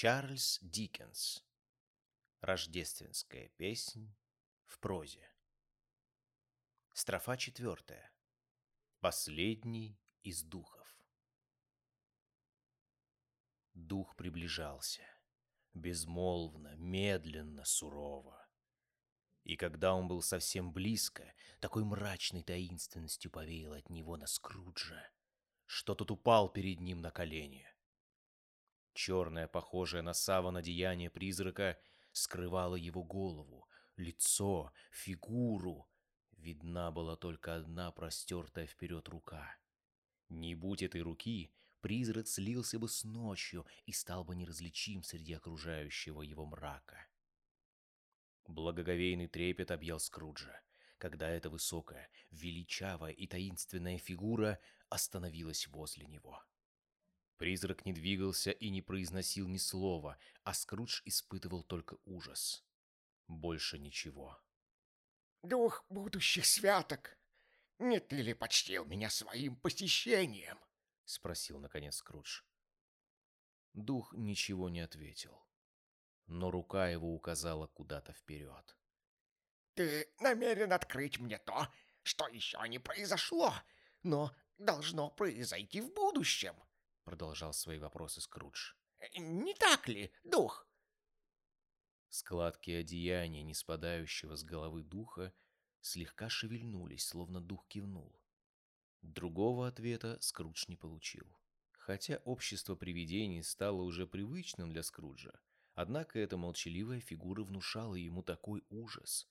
Чарльз Диккенс. Рождественская песнь в прозе. Строфа четвертая. Последний из духов. Дух приближался, безмолвно, медленно, сурово. И когда он был совсем близко, такой мрачной таинственностью повеял от него на Скруджа, что тот упал перед ним на колени. Черное, похожее на саван одеяние призрака, скрывало его голову, лицо, фигуру. Видна была только одна простертая вперед рука. Не будь этой руки, призрак слился бы с ночью и стал бы неразличим среди окружающего его мрака. Благоговейный трепет объял Скруджа, когда эта высокая, величавая и таинственная фигура остановилась возле него. Призрак не двигался и не произносил ни слова, а Скрудж испытывал только ужас. Больше ничего. «Дух будущих святок, не ты ли почтил меня своим посещением?» — спросил, наконец, Скрудж. Дух ничего не ответил, но рука его указала куда-то вперед. «Ты намерен открыть мне то, что еще не произошло, но должно произойти в будущем?» Продолжал свои вопросы Скрудж. «Не так ли, дух?» Складки одеяния, не спадающего с головы духа, слегка шевельнулись, словно дух кивнул. Другого ответа Скрудж не получил. Хотя общество привидений стало уже привычным для Скруджа, однако эта молчаливая фигура внушала ему такой ужас,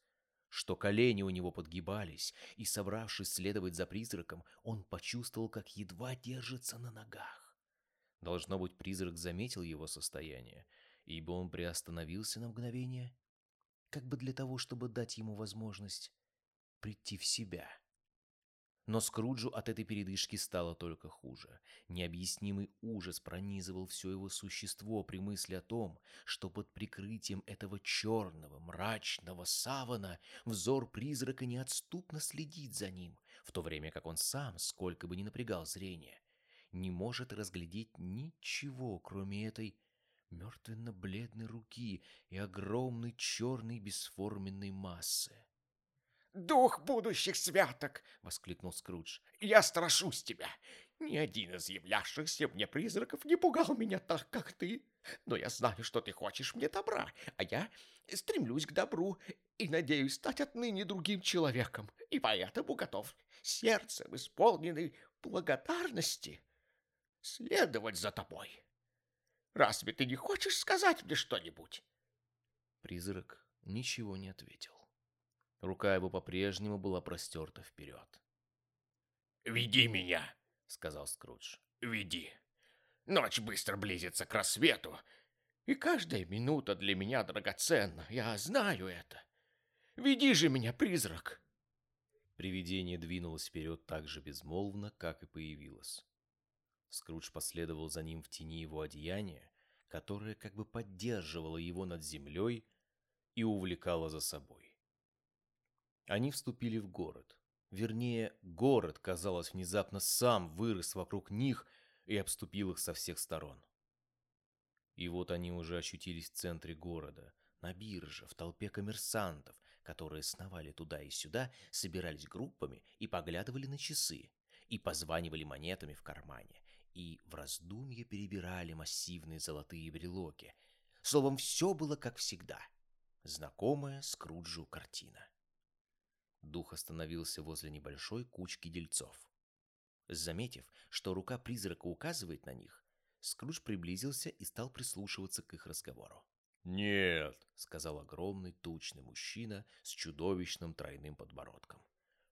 что колени у него подгибались, и, собравшись следовать за призраком, он почувствовал, как едва держится на ногах. Должно быть, призрак заметил его состояние, ибо он приостановился на мгновение, как бы для того, чтобы дать ему возможность прийти в себя. Но Скруджу от этой передышки стало только хуже. Необъяснимый ужас пронизывал все его существо при мысли о том, что под прикрытием этого черного, мрачного савана взор призрака неотступно следит за ним, в то время как он сам, сколько бы ни напрягал зрение, не может разглядеть ничего, кроме этой мертвенно-бледной руки и огромной черной бесформенной массы. «Дух будущих святок!» — воскликнул Скрудж. «Я страшусь тебя! Ни один из являвшихся мне призраков не пугал меня так, как ты. Но я знаю, что ты хочешь мне добра, а я стремлюсь к добру и надеюсь стать отныне другим человеком, и поэтому готов сердцем исполненный благодарности следовать за тобой. Разве ты не хочешь сказать мне что-нибудь?» Призрак ничего не ответил. Рука его по-прежнему была простерта вперед. «Веди меня», — сказал Скрудж. «Веди. Ночь быстро близится к рассвету, и каждая минута для меня драгоценна, я знаю это. Веди же меня, призрак!» Привидение двинулось вперед так же безмолвно, как и появилось. Скрудж последовал за ним в тени его одеяния, которое как бы поддерживало его над землей и увлекало за собой. Они вступили в город. Вернее, город, казалось, внезапно сам вырос вокруг них и обступил их со всех сторон. И вот они уже очутились в центре города, на бирже, в толпе коммерсантов, которые сновали туда и сюда, собирались группами и поглядывали на часы, и позванивали монетами в кармане, и в раздумье перебирали массивные золотые брелоки. Словом, все было как всегда. Знакомая Скруджу картина. Дух остановился возле небольшой кучки дельцов. Заметив, что рука призрака указывает на них, Скрудж приблизился и стал прислушиваться к их разговору. «Нет», — сказал огромный тучный мужчина с чудовищным тройным подбородком.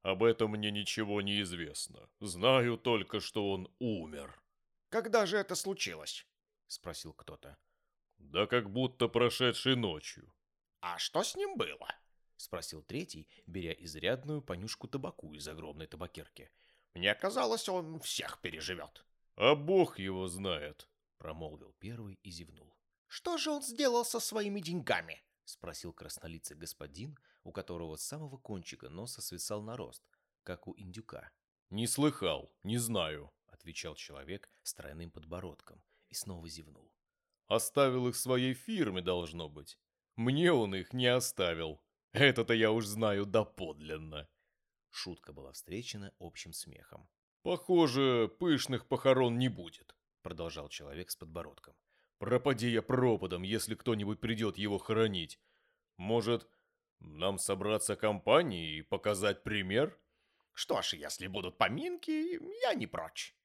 «Об этом мне ничего не известно. Знаю только, что он умер». Когда же это случилось?» — спросил кто-то. «Да как будто прошедшей ночью». «А что с ним было?» — спросил третий, беря изрядную понюшку табаку из огромной табакерки. «Мне казалось, он всех переживет». «А бог его знает», — промолвил первый и зевнул. «Что же он сделал со своими деньгами?» — спросил краснолицый господин, у которого с самого кончика носа свисал нарост, как у индюка. «Не слыхал, не знаю», отвечал человек с тройным подбородком и снова зевнул. Оставил их своей фирме, должно быть. Мне он их не оставил. Это-то я уж знаю доподлинно. Шутка была встречена общим смехом. Похоже, пышных похорон не будет, продолжал человек с подбородком. Пропади я пропадом, если кто-нибудь придет его хоронить. Может, нам собраться компанией и показать пример? Что ж, если будут поминки, я не прочь,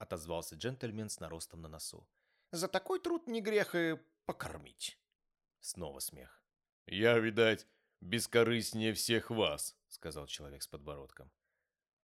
отозвался джентльмен с наростом на носу. За такой труд не грех и покормить. Снова смех. Я, видать, бескорыстнее всех вас, сказал человек с подбородком.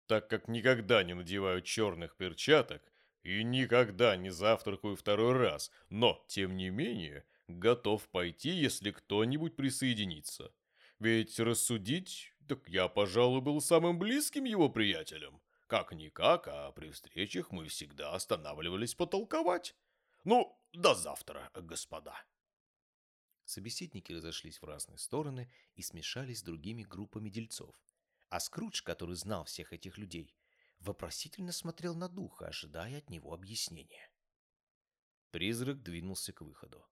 Так как никогда не надеваю черных перчаток и никогда не завтракаю второй раз, но, тем не менее, готов пойти, если кто-нибудь присоединится. Ведь рассудить, так я, пожалуй, был самым близким его приятелем. Как-никак, а при встречах мы всегда останавливались потолковать. Ну, до завтра, господа. Собеседники разошлись в разные стороны и смешались с другими группами дельцов. А Скрудж, который знал всех этих людей, вопросительно смотрел на духа, ожидая от него объяснения. Призрак двинулся к выходу.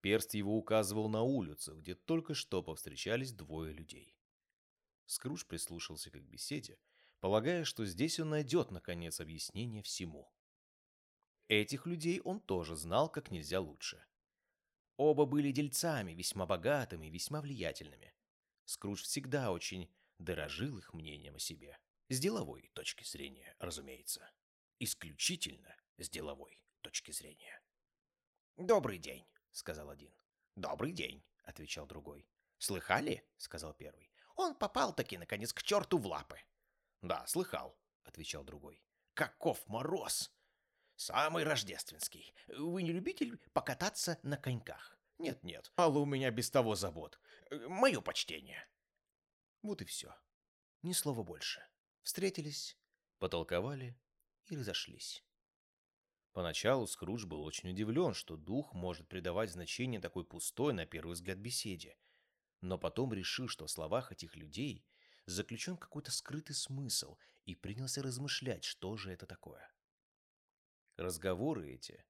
Перст его указывал на улицу, где только что повстречались двое людей. Скрудж прислушался к их беседе, полагая, что здесь он найдет, наконец, объяснение всему. Этих людей он тоже знал как нельзя лучше. Оба были дельцами, весьма богатыми и весьма влиятельными. Скрудж всегда очень дорожил их мнением о себе. С деловой точки зрения, разумеется. Исключительно с деловой точки зрения. «Добрый день», — сказал один. «Добрый день», — отвечал другой. «Слыхали?» — сказал первый. «Он попал-таки, наконец, к черту в лапы». «Да, слыхал», — отвечал другой. «Каков мороз!» «Самый рождественский. Вы не любитель покататься на коньках?» «Нет-нет, Алла у меня без того забот. Мое почтение». Вот и все. Ни слова больше. Встретились, потолковали и разошлись. Поначалу Скрудж был очень удивлен, что дух может придавать значение такой пустой, на первый взгляд, беседе. Но потом решил, что в словах этих людей заключен какой-то скрытый смысл, и принялся размышлять, что же это такое. Разговоры эти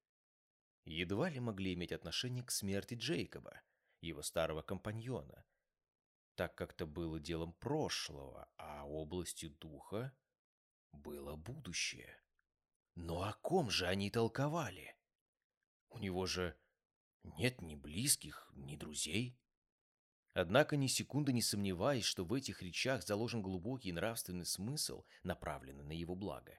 едва ли могли иметь отношение к смерти Джейкоба, его старого компаньона, так как это было делом прошлого, а областью духа было будущее. Но о ком же они толковали? У него же нет ни близких, ни друзей. Однако ни секунды не сомневаясь, что в этих речах заложен глубокий нравственный смысл, направленный на его благо,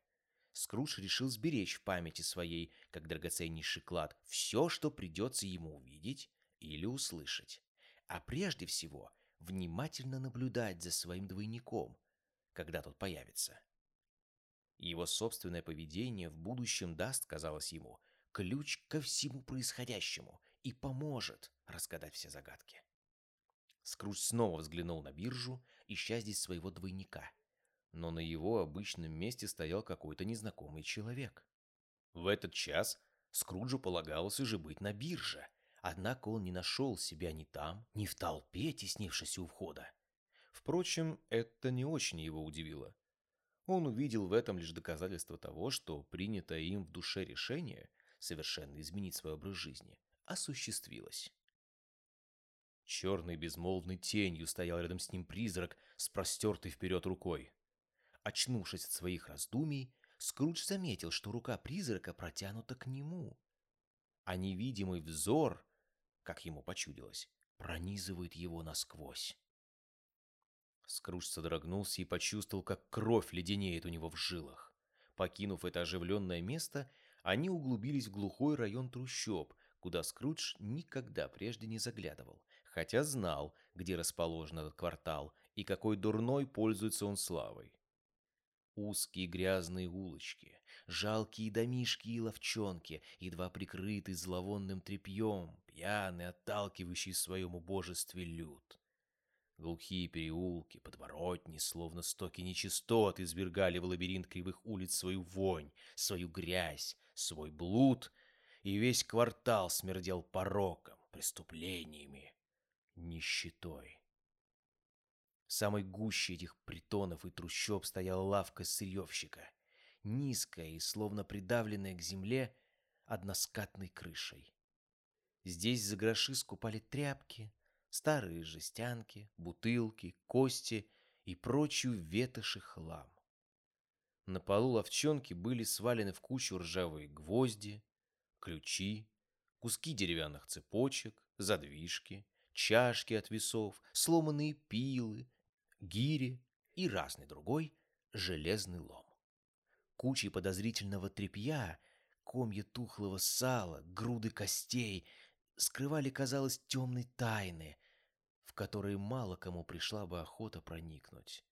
Скрудж решил сберечь в памяти своей, как драгоценнейший клад, все, что придется ему увидеть или услышать. А прежде всего – внимательно наблюдать за своим двойником, когда тот появится. Его собственное поведение в будущем даст, казалось ему, ключ ко всему происходящему и поможет разгадать все загадки. Скрудж снова взглянул на биржу, ища здесь своего двойника. Но на его обычном месте стоял какой-то незнакомый человек. В этот час Скруджу полагалось уже быть на бирже, Однако он не нашел себя ни там, ни в толпе, теснившейся у входа. Впрочем, это не очень его удивило. Он увидел в этом лишь доказательство того, что принятое им в душе решение совершенно изменить свой образ жизни осуществилось. Черной безмолвной тенью стоял рядом с ним призрак с простертой вперед рукой. Очнувшись от своих раздумий, Скрудж заметил, что рука призрака протянута к нему, а невидимый взор как ему почудилось, пронизывает его насквозь. Скрудж содрогнулся и почувствовал, как кровь леденеет у него в жилах. Покинув это оживленное место, они углубились в глухой район трущоб, куда Скрудж никогда прежде не заглядывал, хотя знал, где расположен этот квартал и какой дурной пользуется он славой. Узкие грязные улочки, жалкие домишки и ловчонки, едва прикрытые зловонным тряпьем, пьяный, отталкивающий в своем убожестве люд. Глухие переулки, подворотни, словно стоки нечистот, извергали в лабиринт кривых улиц свою вонь, свою грязь, свой блуд, и весь квартал смердел пороком, преступлениями, нищетой. В самой гуще этих притонов и трущоб стояла лавка сырьевщика, низкая и словно придавленная к земле односкатной крышей. Здесь за гроши скупали тряпки, старые жестянки, бутылки, кости и прочую ветошь и хлам. На полу ловчонки были свалены в кучу ржавые гвозди, ключи, куски деревянных цепочек, задвижки, чашки от весов, сломанные пилы, гири и разный другой железный лом. Кучи подозрительного тряпья, комья тухлого сала, груды костей скрывали, казалось, темной тайны, в которые мало кому пришла бы охота проникнуть.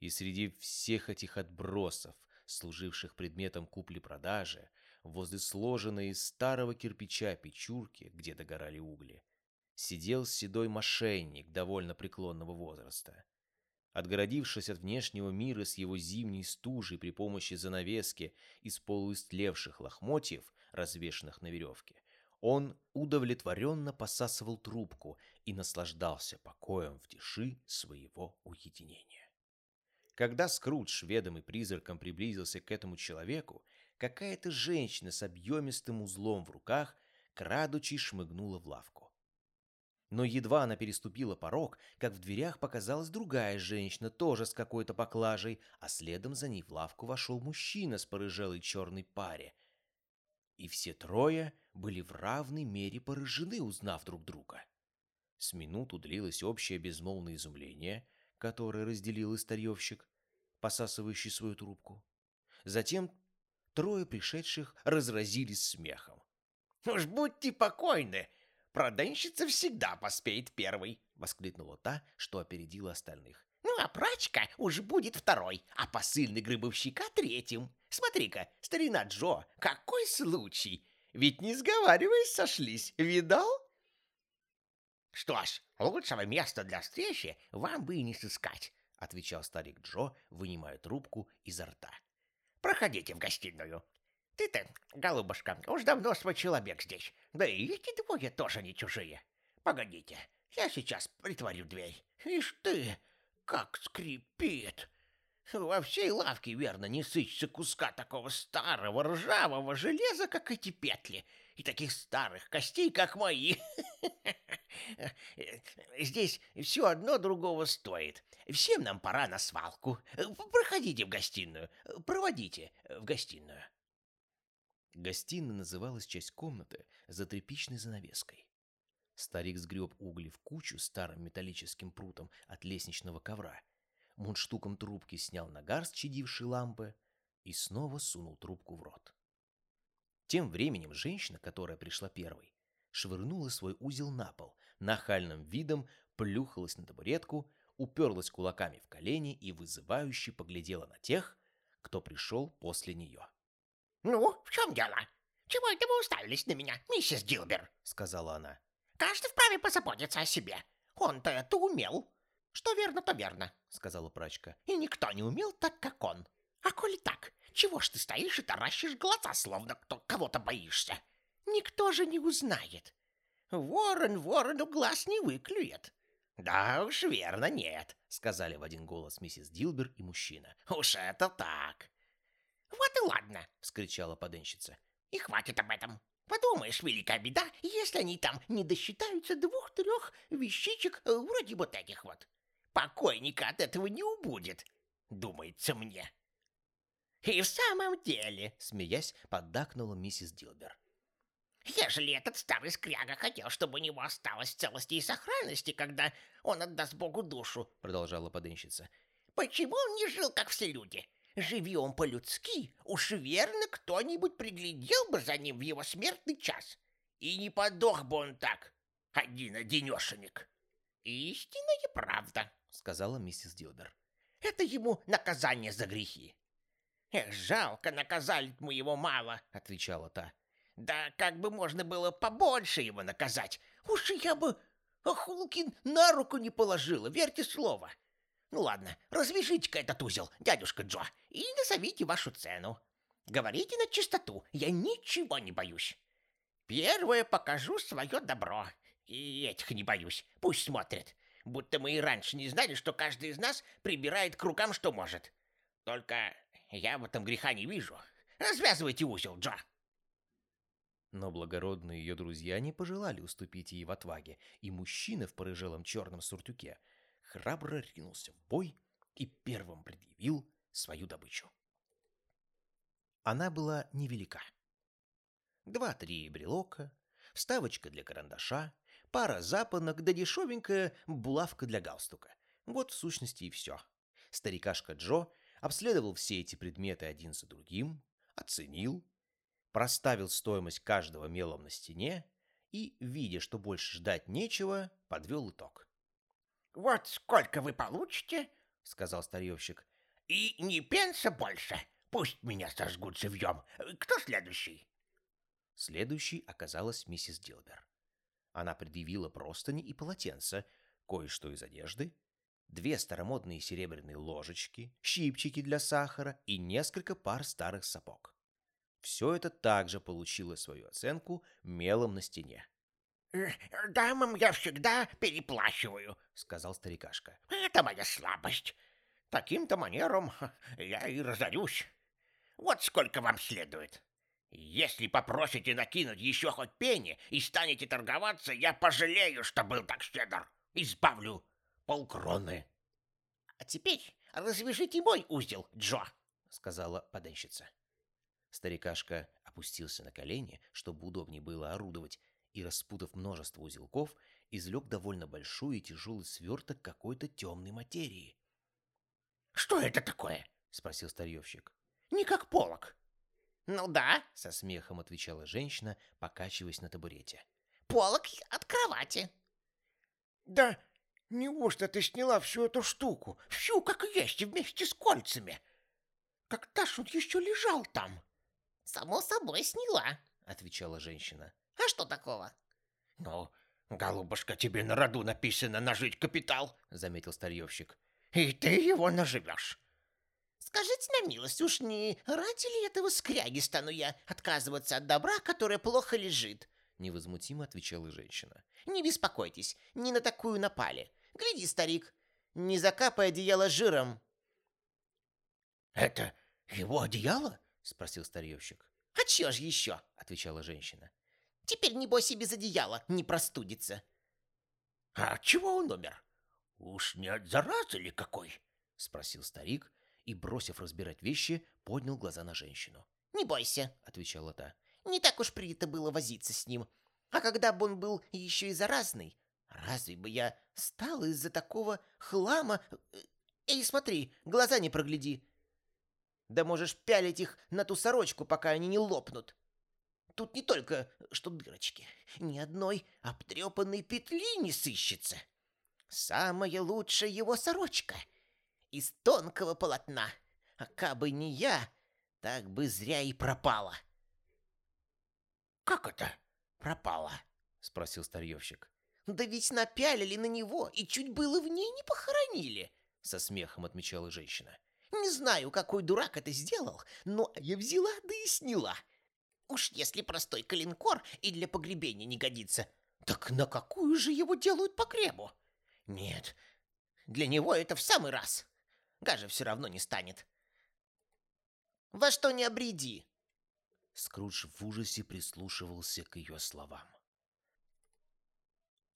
И среди всех этих отбросов, служивших предметом купли-продажи, возле сложенной из старого кирпича печурки, где догорали угли, сидел седой мошенник довольно преклонного возраста. Отгородившись от внешнего мира с его зимней стужей при помощи занавески из полуистлевших лохмотьев, развешанных на веревке, он удовлетворенно посасывал трубку и наслаждался покоем в тиши своего уединения. Когда Скрудж, ведомый призраком, приблизился к этому человеку, какая-то женщина с объемистым узлом в руках, крадучи, шмыгнула в лавку. Но едва она переступила порог, как в дверях показалась другая женщина, тоже с какой-то поклажей, а следом за ней в лавку вошел мужчина с порыжелой черной паре. И все трое были в равной мере поражены, узнав друг друга. С минуту длилось общее безмолвное изумление, которое разделил и старьевщик, посасывающий свою трубку. Затем трое пришедших разразились смехом. «Уж будьте покойны! Проденщица всегда поспеет первой!» — воскликнула та, что опередила остальных. «Ну, а прачка уж будет второй, а посыльный грибовщика третьим. Смотри-ка, старина Джо, какой случай! Ведь не сговариваясь сошлись, видал?» «Что ж, лучшего места для встречи вам бы и не сыскать», — отвечал старик Джо, вынимая трубку изо рта. Проходите в гостиную. Ты-то, голубушка, уж давно свой человек здесь. Да и эти двое тоже не чужие. Погодите, я сейчас притворю дверь. Ишь ты, как скрипит. Во всей лавке, верно, не сыщется куска такого старого ржавого железа, как эти петли, и таких старых костей, как мои. Здесь все одно другого стоит. Всем нам пора на свалку. Проходите в гостиную. Проводите в гостиную. Гостиной называлась часть комнаты за тряпичной занавеской. Старик сгреб угли в кучу старым металлическим прутом от лестничного ковра. Мундштуком трубки снял нагар с чадившей лампы и снова сунул трубку в рот. Тем временем женщина, которая пришла первой, швырнула свой узел на пол, нахальным видом плюхалась на табуретку, уперлась кулаками в колени и вызывающе поглядела на тех, кто пришел после нее. «Ну, в чем дело? Чего это вы уставились на меня, миссис Гилбер?» — сказала она. «Каждый вправе позаботиться о себе. Он-то это умел». «Что верно, то верно», — сказала прачка. «И никто не умел так, как он. А коли так, чего ж ты стоишь и таращишь глаза, словно кто кого-то боишься? Никто же не узнает. Ворон ворону глаз не выклюет. «Да уж, верно, нет», — сказали в один голос миссис Дилбер и мужчина. «Уж это так». «Вот и ладно», — вскричала поденщица. «И хватит об этом. Подумаешь, великая беда, если они там не досчитаются двух-трех вещичек э, вроде вот этих вот. Покойника от этого не убудет, думается мне». «И в самом деле», — смеясь, поддакнула миссис Дилбер. Ежели этот старый скряга хотел, чтобы у него осталось целости и сохранности, когда он отдаст Богу душу, — продолжала подынщица, — почему он не жил, как все люди? Живи он по-людски, уж верно кто-нибудь приглядел бы за ним в его смертный час. И не подох бы он так, один-одинешенек. Истинная правда, — сказала миссис Дилбер. Это ему наказание за грехи. Эх, жалко, наказали мы его мало, — отвечала та. Да как бы можно было побольше его наказать. Уж я бы Ахулкин на руку не положила, верьте слово. Ну ладно, развяжите-ка этот узел, дядюшка Джо, и назовите вашу цену. Говорите на чистоту, я ничего не боюсь. Первое покажу свое добро. И этих не боюсь, пусть смотрят. Будто мы и раньше не знали, что каждый из нас прибирает к рукам, что может. Только я в этом греха не вижу. Развязывайте узел, Джо. Но благородные ее друзья не пожелали уступить ей в отваге, и мужчина в порыжелом черном суртюке храбро ринулся в бой и первым предъявил свою добычу. Она была невелика. Два-три брелока, вставочка для карандаша, пара запонок да дешевенькая булавка для галстука. Вот в сущности и все. Старикашка Джо обследовал все эти предметы один за другим, оценил, проставил стоимость каждого мелом на стене и, видя, что больше ждать нечего, подвел итог. «Вот сколько вы получите?» — сказал старьевщик. «И не пенса больше. Пусть меня сожгут живьем. Кто следующий?» Следующей оказалась миссис Дилбер. Она предъявила простыни и полотенца, кое-что из одежды, две старомодные серебряные ложечки, щипчики для сахара и несколько пар старых сапог. Все это также получило свою оценку мелом на стене. «Э, «Дамам я всегда переплачиваю», — сказал старикашка. «Это моя слабость. Таким-то манером я и разорюсь. Вот сколько вам следует. Если попросите накинуть еще хоть пени и станете торговаться, я пожалею, что был так щедр. Избавлю полкроны. — А теперь развяжите мой узел, Джо, — сказала поденщица. Старикашка опустился на колени, чтобы удобнее было орудовать, и, распутав множество узелков, извлек довольно большой и тяжелый сверток какой-то темной материи. — Что это такое? — спросил старьевщик. — Не как полок. — Ну да, — со смехом отвечала женщина, покачиваясь на табурете. — Полок от кровати. — Да Неужто ты сняла всю эту штуку? Всю, как есть, вместе с кольцами. Когда ж он еще лежал там? Само собой сняла, отвечала женщина. А что такого? Ну, голубушка, тебе на роду написано нажить капитал, заметил старьевщик. И ты его наживешь. Скажите на милость, уж не ради ли этого скряги стану я отказываться от добра, которое плохо лежит? Невозмутимо отвечала женщина. Не беспокойтесь, не на такую напали. Гляди, старик, не закапай одеяло жиром. Это его одеяло? Спросил старьевщик. А чё ж еще? Отвечала женщина. Теперь, небось, и без одеяла не простудится. А чего он умер? Уж не от заразы ли какой? Спросил старик и, бросив разбирать вещи, поднял глаза на женщину. «Не бойся», — отвечала та. «Не так уж принято было возиться с ним. А когда бы он был еще и заразный, разве бы я стала из-за такого хлама... Э, эй, смотри, глаза не прогляди. Да можешь пялить их на ту сорочку, пока они не лопнут. Тут не только что дырочки, ни одной обтрепанной петли не сыщется. Самая лучшая его сорочка из тонкого полотна. А кабы не я, так бы зря и пропала. «Как это?» пропала?» — спросил старьевщик. «Да ведь напялили на него и чуть было в ней не похоронили!» — со смехом отмечала женщина. «Не знаю, какой дурак это сделал, но я взяла да и сняла. Уж если простой калинкор и для погребения не годится, так на какую же его делают погребу? Нет, для него это в самый раз. Гажа все равно не станет. Во что не обреди, Скрудж в ужасе прислушивался к ее словам.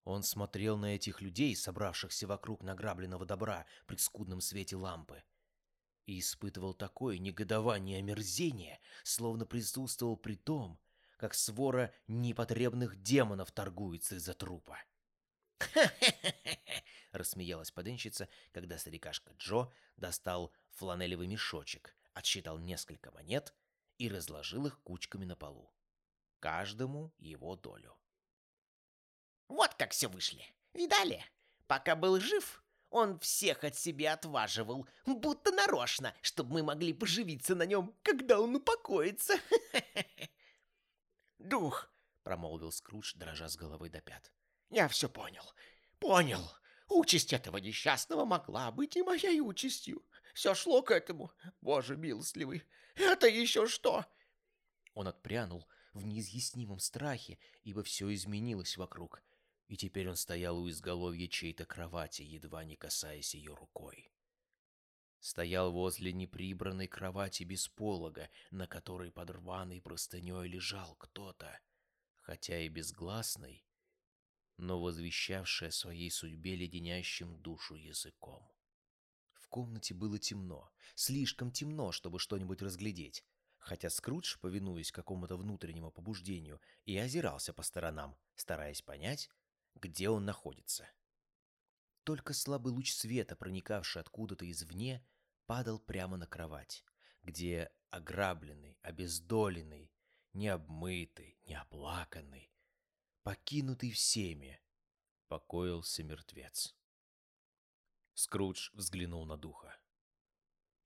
Он смотрел на этих людей, собравшихся вокруг награбленного добра при скудном свете лампы, и испытывал такое негодование и омерзение, словно присутствовал при том, как свора непотребных демонов торгуется из-за трупа. «Ха-ха-ха-ха!» — рассмеялась поденщица, когда старикашка Джо достал фланелевый мешочек, отсчитал несколько монет и разложил их кучками на полу. Каждому его долю. Вот как все вышли. Видали? Пока был жив, он всех от себя отваживал, будто нарочно, чтобы мы могли поживиться на нем, когда он упокоится. «Дух!» — промолвил Скрудж, дрожа с головы до пят. «Я все понял. Понял. Участь этого несчастного могла быть и моей участью. Все шло к этому. Боже милостливый, это еще что?» Он отпрянул в неизъяснимом страхе, ибо все изменилось вокруг, и теперь он стоял у изголовья чьей-то кровати, едва не касаясь ее рукой. Стоял возле неприбранной кровати без полога, на которой под рваной простыней лежал кто-то. хотя и безгласной, но возвещавшей о своей судьбе леденящим душу языком. В комнате было темно, слишком темно, чтобы что-нибудь разглядеть, хотя Скрудж, повинуясь какому-то внутреннему побуждению, и озирался по сторонам, стараясь понять, где он находится. Только слабый луч света, проникавший откуда-то извне, падал прямо на кровать, где ограбленный, обездоленный, необмытый, неоплаканный, покинутый всеми, покоился мертвец. Скрудж взглянул на духа.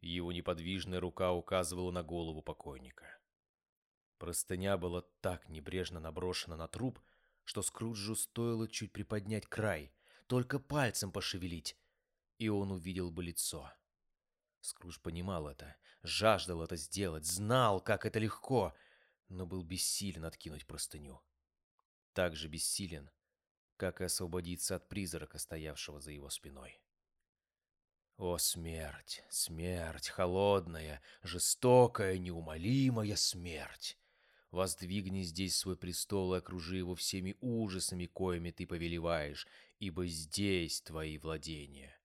Его неподвижная рука указывала на голову покойника. Простыня была так небрежно наброшена на труп, что Скруджу стоило чуть приподнять край, только пальцем пошевелить, и он увидел бы лицо. Скрудж понимал это, жаждал это сделать, знал, как это легко, но был бессилен откинуть простыню. Так же бессилен, как и освободиться от призрака, стоявшего за его спиной. О, смерть, смерть, холодная, жестокая, неумолимая смерть! Воздвигни здесь свой престол и окружи его всеми ужасами, коими ты повелеваешь, ибо здесь твои владения.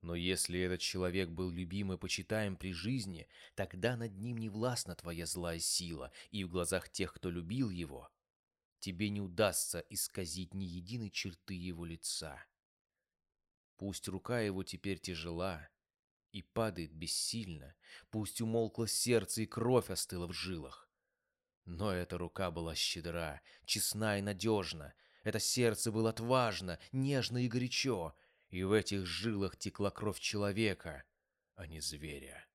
Но если этот человек был любим и почитаем при жизни, тогда над ним не властна твоя злая сила, и в глазах тех, кто любил его, тебе не удастся исказить ни единой черты его лица. Пусть рука его теперь тяжела и падает бессильно, пусть умолкло сердце и кровь остыла в жилах. Но эта рука была щедра, честна и надежна, это сердце было отважно, нежно и горячо, и в этих жилах текла кровь человека, а не зверя.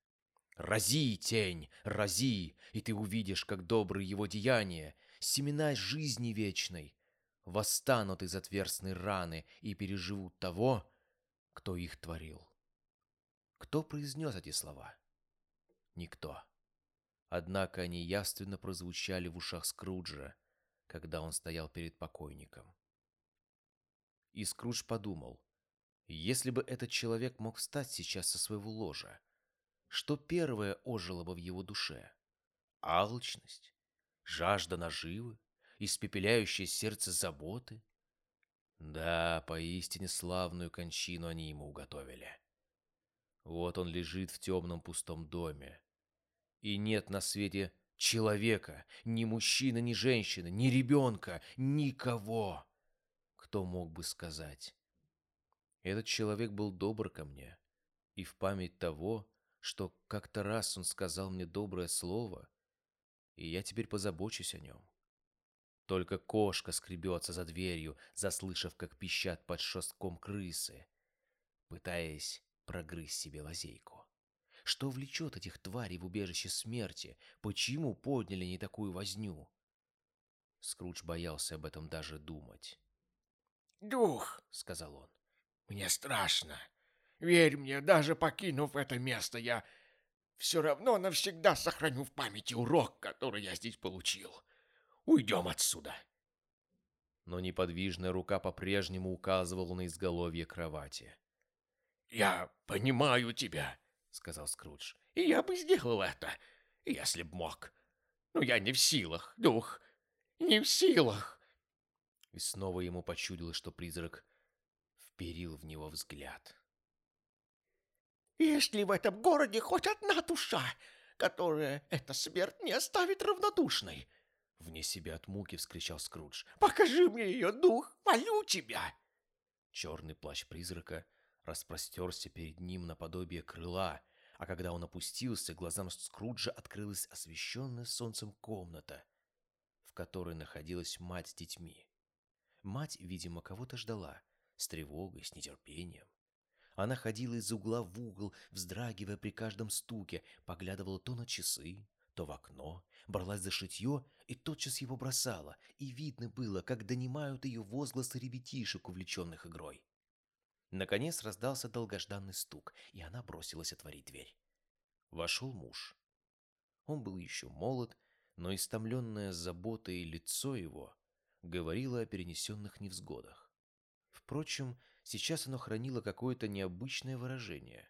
Рази, тень, рази, и ты увидишь, как добрые его деяния, семена жизни вечной, восстанут из отверстной раны и переживут того, кто их творил. Кто произнес эти слова? Никто. Однако они явственно прозвучали в ушах Скруджа, когда он стоял перед покойником. И Скрудж подумал, если бы этот человек мог встать сейчас со своего ложа, что первое ожило бы в его душе? Алчность? Жажда наживы? Испепеляющее сердце заботы? Да, поистине славную кончину они ему уготовили. Вот он лежит в темном пустом доме. И нет на свете человека, ни мужчины, ни женщины, ни ребенка, никого, кто мог бы сказать. Этот человек был добр ко мне, и в память того, что как-то раз он сказал мне доброе слово, и я теперь позабочусь о нем. Только кошка скребется за дверью, заслышав, как пищат под шестком крысы, пытаясь прогрызть себе лазейку. Что влечет этих тварей в убежище смерти? Почему подняли не такую возню? Скрудж боялся об этом даже думать. «Дух!» — сказал он. «Мне страшно. Верь мне, даже покинув это место, я все равно навсегда сохраню в памяти урок, который я здесь получил. Уйдем отсюда!» Но неподвижная рука по-прежнему указывала на изголовье кровати. «Я понимаю тебя», — сказал Скрудж. «И я бы сделал это, если б мог. Но я не в силах, дух, не в силах». И снова ему почудилось, что призрак вперил в него взгляд. «Есть ли в этом городе хоть одна душа, которая эта смерть не оставит равнодушной?» Вне себя от муки вскричал Скрудж. «Покажи мне ее дух, молю тебя!» Черный плащ призрака распростерся перед ним наподобие крыла, а когда он опустился, глазам Скруджа открылась освещенная солнцем комната, в которой находилась мать с детьми. Мать, видимо, кого-то ждала, с тревогой, с нетерпением. Она ходила из угла в угол, вздрагивая при каждом стуке, поглядывала то на часы, то в окно, бралась за шитье и тотчас его бросала, и видно было, как донимают ее возгласы ребятишек, увлеченных игрой. Наконец раздался долгожданный стук, и она бросилась отворить дверь. Вошел муж. Он был еще молод, но истомленное заботой лицо его говорило о перенесенных невзгодах. Впрочем, сейчас оно хранило какое-то необычное выражение.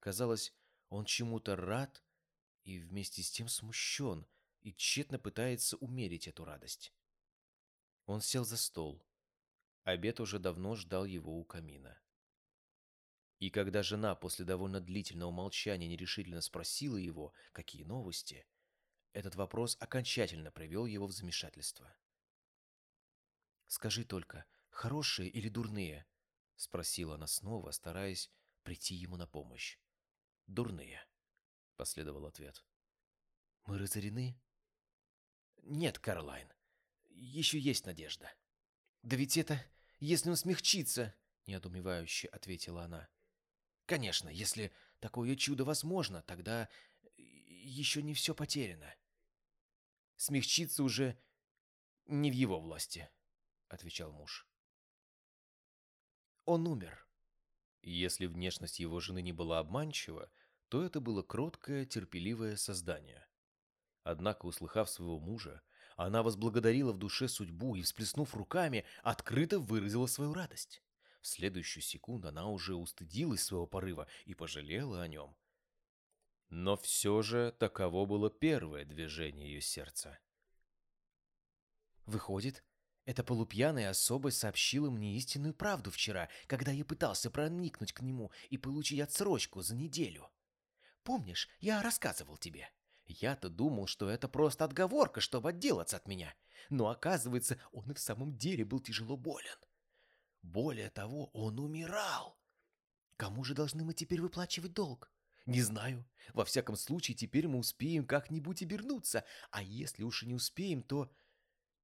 Казалось, он чему-то рад и вместе с тем смущен, и тщетно пытается умерить эту радость. Он сел за стол. Обед уже давно ждал его у камина. И когда жена после довольно длительного молчания нерешительно спросила его, какие новости, этот вопрос окончательно привел его в замешательство. «Скажи только, хорошие или дурные?» — спросила она снова, стараясь прийти ему на помощь. «Дурные», — последовал ответ. «Мы разорены?» «Нет, Каролайн, еще есть надежда». «Да ведь это, если он смягчится», — неодумевающе ответила она. «Конечно, если такое чудо возможно, тогда еще не все потеряно. Смягчиться уже не в его власти», — отвечал муж. Он умер. Если внешность его жены не была обманчива, то это было кроткое, терпеливое создание. Однако, услыхав своего мужа, она возблагодарила в душе судьбу и, всплеснув руками, открыто выразила свою радость. В следующую секунду она уже устыдилась своего порыва и пожалела о нем. Но все же таково было первое движение ее сердца. Выходит, эта полупьяная особа сообщила мне истинную правду вчера, когда я пытался проникнуть к нему и получить отсрочку за неделю. Помнишь, я рассказывал тебе? Я-то думал, что это просто отговорка, чтобы отделаться от меня. Но оказывается, он и в самом деле был тяжело болен. Более того, он умирал. Кому же должны мы теперь выплачивать долг? Не знаю. Во всяком случае, теперь мы успеем как-нибудь обернуться. А если уж и не успеем, то...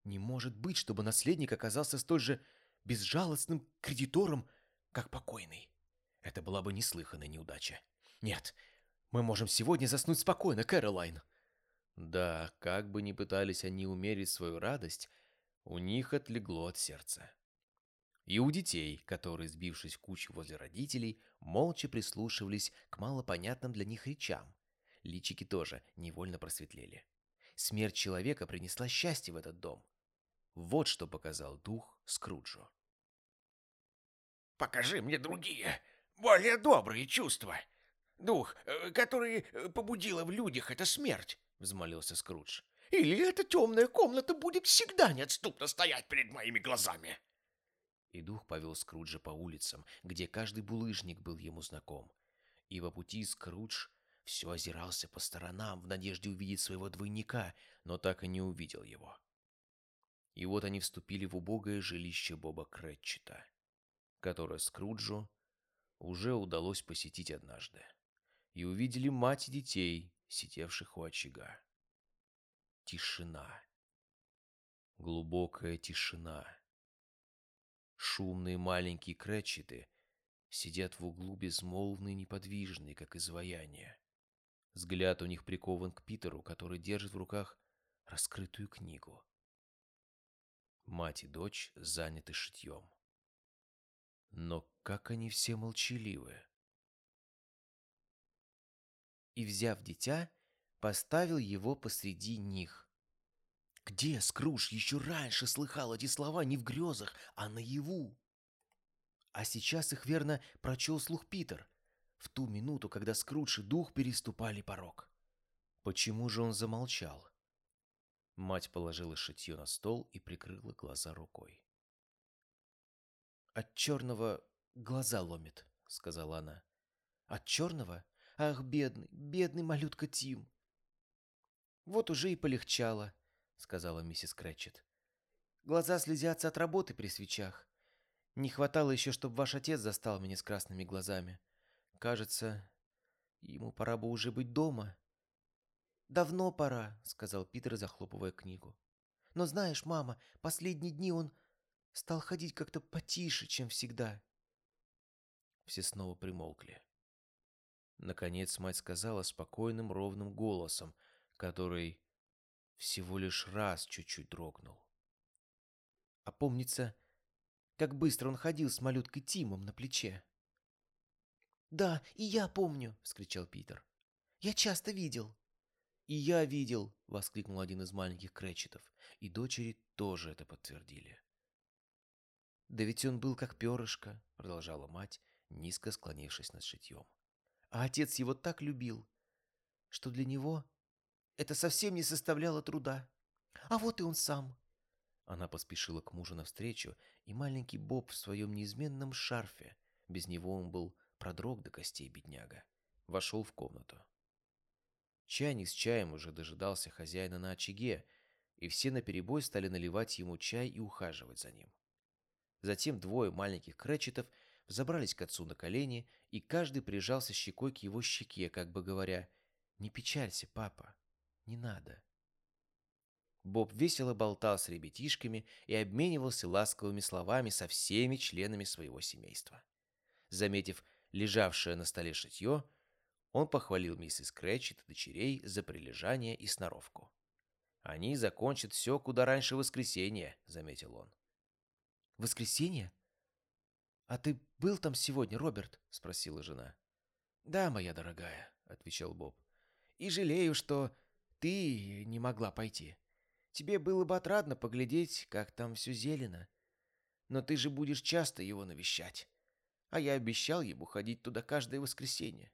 Не может быть, чтобы наследник оказался столь же безжалостным кредитором, как покойный. Это была бы неслыханная неудача. Нет, мы можем сегодня заснуть спокойно, Кэролайн. Да, как бы ни пытались они умерить свою радость, у них отлегло от сердца. И у детей, которые, сбившись в кучу возле родителей, молча прислушивались к малопонятным для них речам. Личики тоже невольно просветлели. Смерть человека принесла счастье в этот дом. Вот что показал дух Скруджу. «Покажи мне другие, более добрые чувства. Дух, э, который э, побудила в людях эта смерть», — взмолился Скрудж. «Или эта темная комната будет всегда неотступно стоять перед моими глазами?» И дух повел Скруджа по улицам, где каждый булыжник был ему знаком. И по пути Скрудж все озирался по сторонам в надежде увидеть своего двойника, но так и не увидел его. И вот они вступили в убогое жилище Боба Кретчета, которое Скруджу уже удалось посетить однажды, и увидели мать и детей, сидевших у очага. Тишина. Глубокая тишина. Шумные маленькие Кретчеты сидят в углу безмолвные неподвижные, как изваяние. Взгляд у них прикован к Питеру, который держит в руках раскрытую книгу. Мать и дочь заняты шитьем. Но как они все молчаливы. И, взяв дитя, поставил его посреди них. Где Скруш еще раньше слыхал эти слова не в грезах, а наяву? А сейчас их верно прочел слух Питер, в ту минуту, когда Скрудж и дух переступали порог. Почему же он замолчал? Мать положила шитье на стол и прикрыла глаза рукой. «От черного глаза ломит», — сказала она. «От черного? Ах, бедный, бедный малютка Тим!» «Вот уже и полегчало», — сказала миссис Крэтчет. «Глаза слезятся от работы при свечах. Не хватало еще, чтобы ваш отец застал меня с красными глазами. Кажется, ему пора бы уже быть дома». «Давно пора», — сказал Питер, захлопывая книгу. «Но знаешь, мама, последние дни он стал ходить как-то потише, чем всегда». Все снова примолкли. Наконец мать сказала спокойным ровным голосом, который всего лишь раз чуть-чуть дрогнул. А помнится, как быстро он ходил с малюткой Тимом на плече. «Да, и я помню!» — вскричал Питер. «Я часто видел!» «И я видел!» — воскликнул один из маленьких кречетов, и дочери тоже это подтвердили. «Да ведь он был как перышко», — продолжала мать, низко склонившись над шитьем. «А отец его так любил, что для него это совсем не составляло труда. А вот и он сам. Она поспешила к мужу навстречу, и маленький Боб в своем неизменном шарфе, без него он был продрог до костей бедняга, вошел в комнату. Чайник с чаем уже дожидался хозяина на очаге, и все наперебой стали наливать ему чай и ухаживать за ним. Затем двое маленьких кречетов взобрались к отцу на колени, и каждый прижался щекой к его щеке, как бы говоря, «Не печалься, папа, не надо». Боб весело болтал с ребятишками и обменивался ласковыми словами со всеми членами своего семейства. Заметив лежавшее на столе шитье, он похвалил миссис Кретчет и дочерей за прилежание и сноровку. «Они закончат все куда раньше воскресенья», — заметил он. «Воскресенье? А ты был там сегодня, Роберт?» — спросила жена. «Да, моя дорогая», — отвечал Боб. «И жалею, что ты не могла пойти. Тебе было бы отрадно поглядеть, как там все зелено. Но ты же будешь часто его навещать. А я обещал ему ходить туда каждое воскресенье.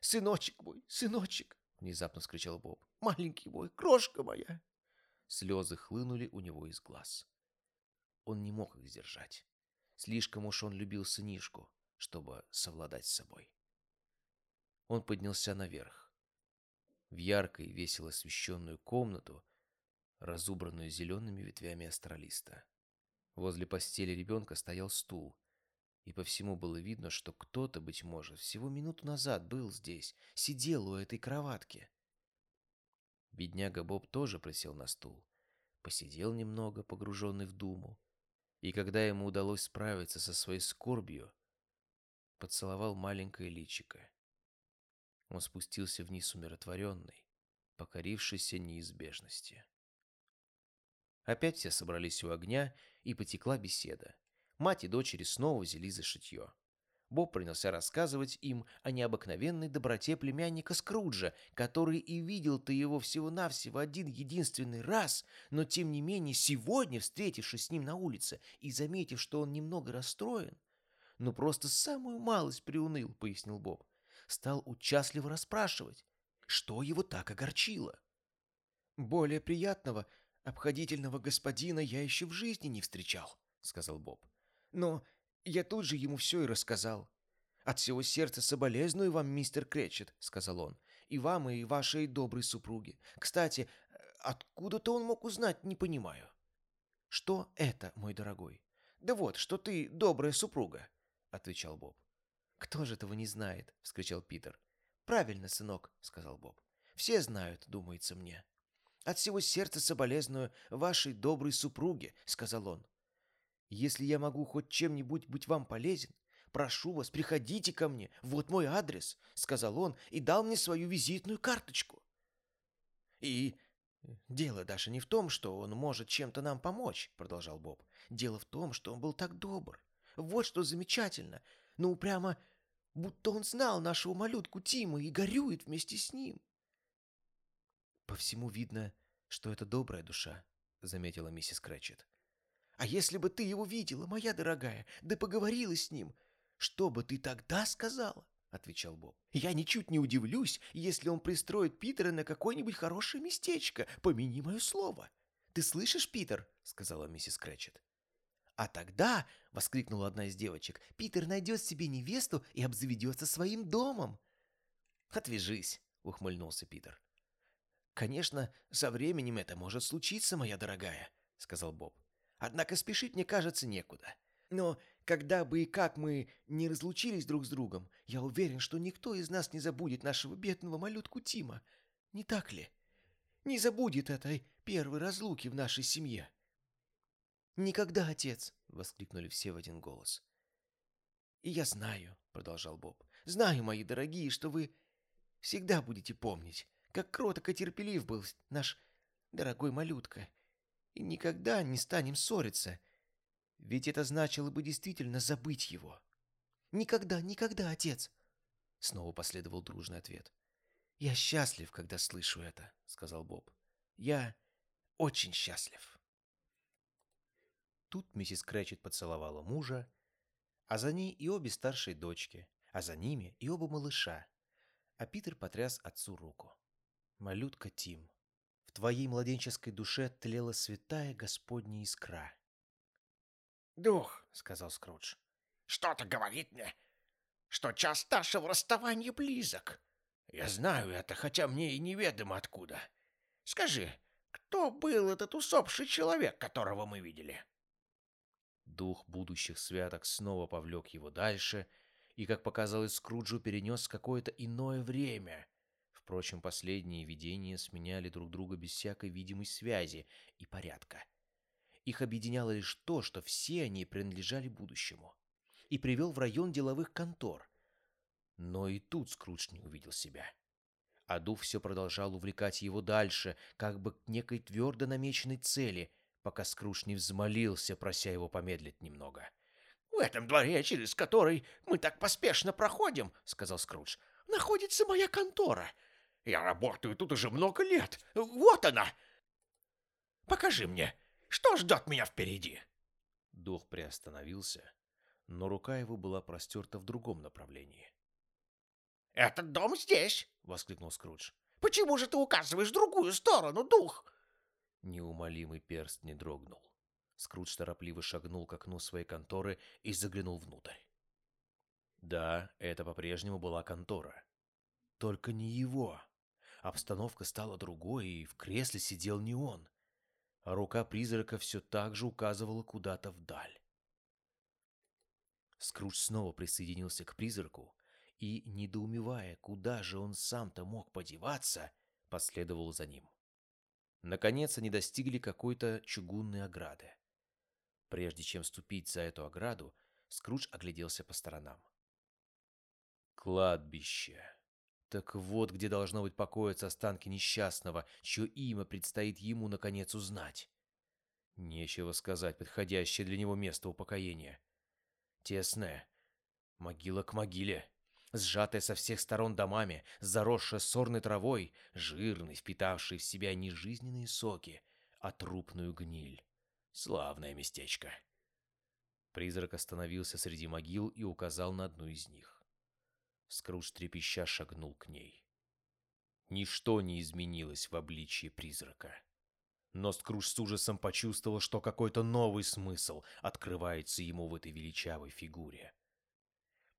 «Сыночек мой, сыночек!» — внезапно скричал Боб. «Маленький мой, крошка моя!» Слезы хлынули у него из глаз. Он не мог их сдержать. Слишком уж он любил сынишку, чтобы совладать с собой. Он поднялся наверх. В яркой, весело освещенную комнату, разубранную зелеными ветвями астролиста. Возле постели ребенка стоял стул, и по всему было видно, что кто-то, быть может, всего минуту назад был здесь, сидел у этой кроватки. Бедняга Боб тоже присел на стул, посидел немного, погруженный в думу, и когда ему удалось справиться со своей скорбью, поцеловал маленькое личико. Он спустился вниз умиротворенный, покорившийся неизбежности. Опять все собрались у огня, и потекла беседа. Мать и дочери снова взялись за шитье. Боб принялся рассказывать им о необыкновенной доброте племянника Скруджа, который и видел-то его всего-навсего один единственный раз, но тем не менее сегодня, встретившись с ним на улице и заметив, что он немного расстроен, ну просто самую малость приуныл, пояснил Боб, стал участливо расспрашивать, что его так огорчило. Более приятного «Обходительного господина я еще в жизни не встречал», — сказал Боб. «Но я тут же ему все и рассказал. От всего сердца соболезную вам, мистер Кречет», — сказал он, — «и вам, и вашей доброй супруге. Кстати, откуда-то он мог узнать, не понимаю». «Что это, мой дорогой?» «Да вот, что ты добрая супруга», — отвечал Боб. «Кто же этого не знает?» — вскричал Питер. «Правильно, сынок», — сказал Боб. «Все знают, думается мне». От всего сердца соболезную вашей доброй супруге», — сказал он. «Если я могу хоть чем-нибудь быть вам полезен, прошу вас, приходите ко мне, вот мой адрес», — сказал он и дал мне свою визитную карточку. «И дело даже не в том, что он может чем-то нам помочь», — продолжал Боб. «Дело в том, что он был так добр. Вот что замечательно. Ну, прямо будто он знал нашего малютку Тима и горюет вместе с ним. «По всему видно, что это добрая душа», — заметила миссис Крэчет. «А если бы ты его видела, моя дорогая, да поговорила с ним, что бы ты тогда сказала?» — отвечал Боб. «Я ничуть не удивлюсь, если он пристроит Питера на какое-нибудь хорошее местечко, помяни мое слово». «Ты слышишь, Питер?» — сказала миссис Крэчет. «А тогда», — воскликнула одна из девочек, — «Питер найдет себе невесту и обзаведется своим домом». «Отвяжись», — ухмыльнулся Питер. «Конечно, со временем это может случиться, моя дорогая», — сказал Боб. «Однако спешить, мне кажется, некуда. Но когда бы и как мы не разлучились друг с другом, я уверен, что никто из нас не забудет нашего бедного малютку Тима. Не так ли? Не забудет этой первой разлуки в нашей семье». «Никогда, отец!» — воскликнули все в один голос. «И я знаю», — продолжал Боб, — «знаю, мои дорогие, что вы всегда будете помнить, как кроток и терпелив был наш дорогой малютка. Никогда не станем ссориться, ведь это значило бы действительно забыть его. «Никогда, никогда, отец!» Снова последовал дружный ответ. «Я счастлив, когда слышу это», — сказал Боб. «Я очень счастлив». Тут миссис Крэчет поцеловала мужа, а за ней и обе старшие дочки, а за ними и оба малыша, а Питер потряс отцу руку. Малютка Тим. В твоей младенческой душе тлела святая Господня искра. «Дух», — сказал Скрудж, — «что-то говорит мне, что час нашего расставания близок. Я знаю это, хотя мне и неведомо откуда. Скажи, кто был этот усопший человек, которого мы видели?» Дух будущих святок снова повлек его дальше и, как показалось Скруджу, перенес какое-то иное время. Впрочем, последние видения сменяли друг друга без всякой видимой связи и порядка. Их объединяло лишь то, что все они принадлежали будущему. И привел в район деловых контор. Но и тут Скрудж не увидел себя. А дух все продолжал увлекать его дальше, как бы к некой твердо намеченной цели, пока Скрудж не взмолился, прося его помедлить немного. «В этом дворе, через который мы так поспешно проходим, — сказал Скрудж, — находится моя контора. Я работаю тут уже много лет. Вот она! Покажи мне, что ждет меня впереди?» Дух приостановился, но рука его была простерта в другом направлении. «Этот дом здесь!» — воскликнул Скрудж. «Почему же ты указываешь другую сторону, дух?» Неумолимый перст не дрогнул. Скрудж торопливо шагнул к окну своей конторы и заглянул внутрь. Да, это по-прежнему была контора. Только не его. Обстановка стала другой, и в кресле сидел не он. А рука призрака все так же указывала куда-то вдаль. Скрудж снова присоединился к призраку и, недоумевая, куда же он сам-то мог подеваться, последовал за ним. Наконец они достигли какой-то чугунной ограды. Прежде чем ступить за эту ограду, Скрудж огляделся по сторонам. Кладбище. Так вот, где должно быть покоиться останки несчастного, чье имя предстоит ему, наконец, узнать. Нечего сказать, подходящее для него место упокоения. Тесное. Могила к могиле сжатая со всех сторон домами, заросшая сорной травой, жирный, впитавший в себя не жизненные соки, а трупную гниль. Славное местечко. Призрак остановился среди могил и указал на одну из них. Скрудж трепеща шагнул к ней. Ничто не изменилось в обличье призрака. Но Скрудж с ужасом почувствовал, что какой-то новый смысл открывается ему в этой величавой фигуре.